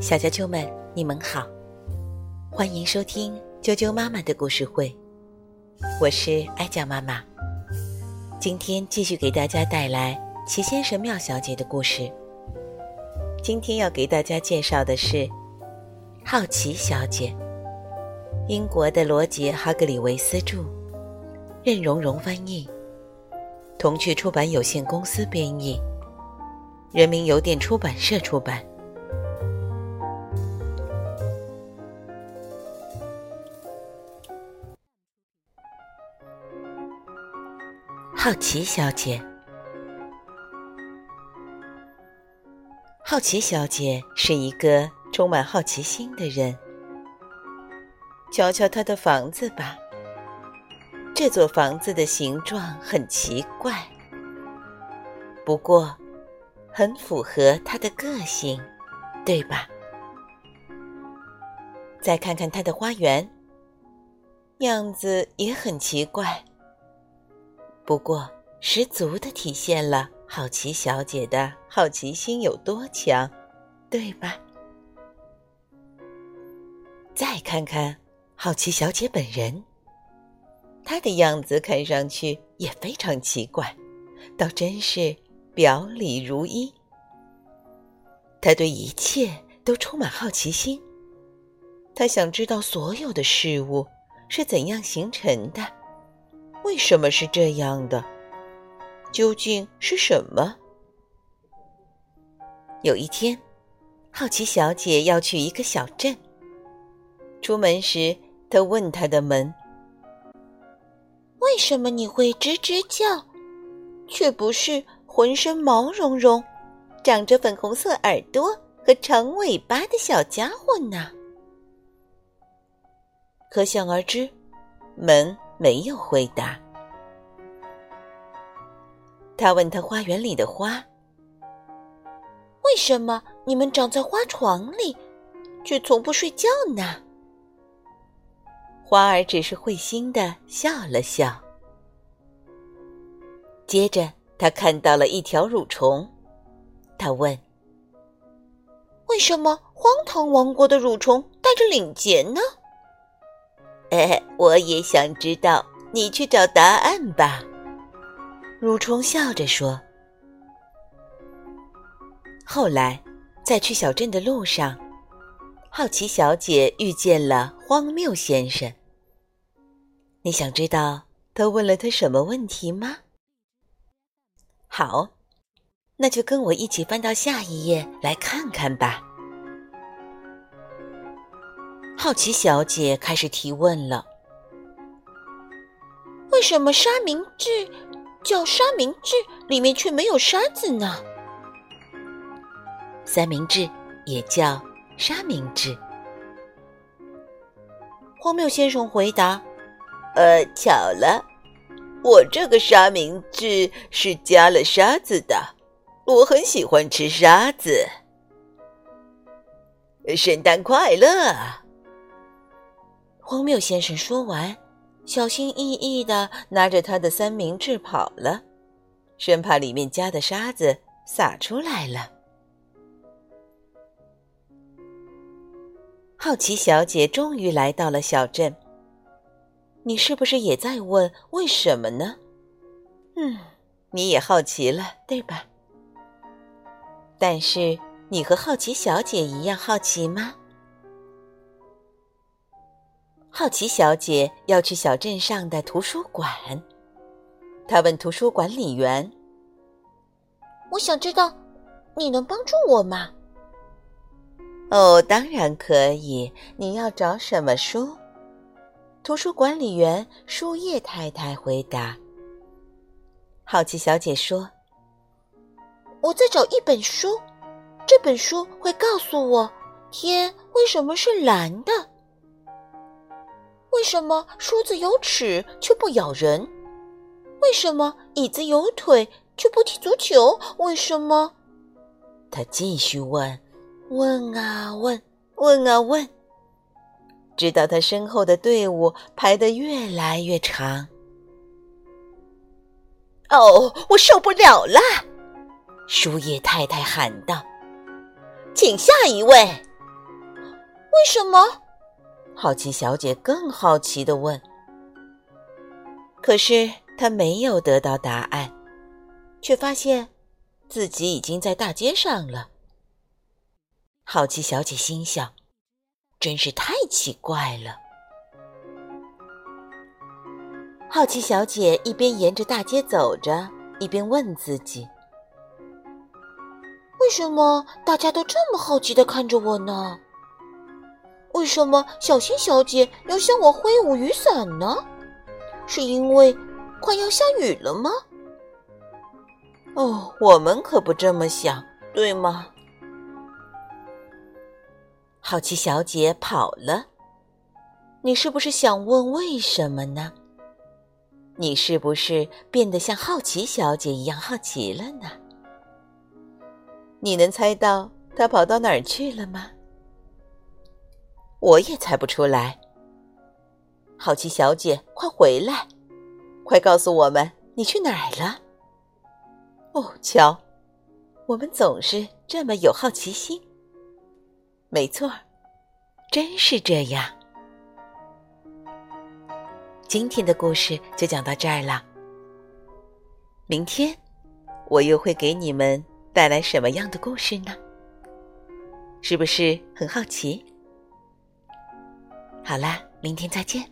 小啾啾们，你们好，欢迎收听啾啾妈妈的故事会，我是艾酱妈妈。今天继续给大家带来齐先生妙小姐的故事。今天要给大家介绍的是《好奇小姐》，英国的罗杰·哈格里维斯著，任蓉蓉翻译，童趣出版有限公司编译，人民邮电出版社出版。好奇小姐，好奇小姐是一个充满好奇心的人。瞧瞧她的房子吧，这座房子的形状很奇怪，不过很符合她的个性，对吧？再看看她的花园，样子也很奇怪。不过，十足的体现了好奇小姐的好奇心有多强，对吧？再看看好奇小姐本人，她的样子看上去也非常奇怪，倒真是表里如一。他对一切都充满好奇心，他想知道所有的事物是怎样形成的。为什么是这样的？究竟是什么？有一天，好奇小姐要去一个小镇。出门时，她问她的门：“为什么你会吱吱叫，却不是浑身毛茸茸、长着粉红色耳朵和长尾巴的小家伙呢？”可想而知，门。没有回答。他问他花园里的花：“为什么你们长在花床里，却从不睡觉呢？”花儿只是会心的笑了笑。接着，他看到了一条蠕虫，他问：“为什么荒唐王国的蠕虫带着领结呢？”哎，我也想知道，你去找答案吧。”蠕虫笑着说。后来，在去小镇的路上，好奇小姐遇见了荒谬先生。你想知道他问了他什么问题吗？好，那就跟我一起翻到下一页来看看吧。好奇小姐开始提问了：“为什么沙明治叫沙明治，里面却没有沙子呢？”三明治也叫沙明治。荒谬先生回答：“呃，巧了，我这个沙明治是加了沙子的，我很喜欢吃沙子。”圣诞快乐！荒谬先生说完，小心翼翼的拿着他的三明治跑了，生怕里面加的沙子洒出来了。好奇小姐终于来到了小镇。你是不是也在问为什么呢？嗯，你也好奇了，对吧？但是你和好奇小姐一样好奇吗？好奇小姐要去小镇上的图书馆，她问图书管理员：“我想知道，你能帮助我吗？”“哦，当然可以。你要找什么书？”图书管理员树叶太太回答。好奇小姐说：“我在找一本书，这本书会告诉我天为什么是蓝的。”为什么梳子有齿却不咬人？为什么椅子有腿却不踢足球？为什么？他继续问，问啊问，问啊问，直到他身后的队伍排得越来越长。哦，我受不了了！树叶太太喊道：“请下一位。为什么？好奇小姐更好奇的问。可是她没有得到答案，却发现自己已经在大街上了。好奇小姐心想：“真是太奇怪了。”好奇小姐一边沿着大街走着，一边问自己：“为什么大家都这么好奇的看着我呢？为什么小新小姐要向我挥舞雨伞呢？是因为快要下雨了吗？”哦，我们可不这么想，对吗？好奇小姐跑了，你是不是想问为什么呢？你是不是变得像好奇小姐一样好奇了呢？你能猜到她跑到哪儿去了吗？我也猜不出来。好奇小姐，快回来，快告诉我们你去哪儿了。哦，瞧，我们总是这么有好奇心。没错，真是这样。今天的故事就讲到这儿了。明天我又会给你们带来什么样的故事呢？是不是很好奇？好啦，明天再见。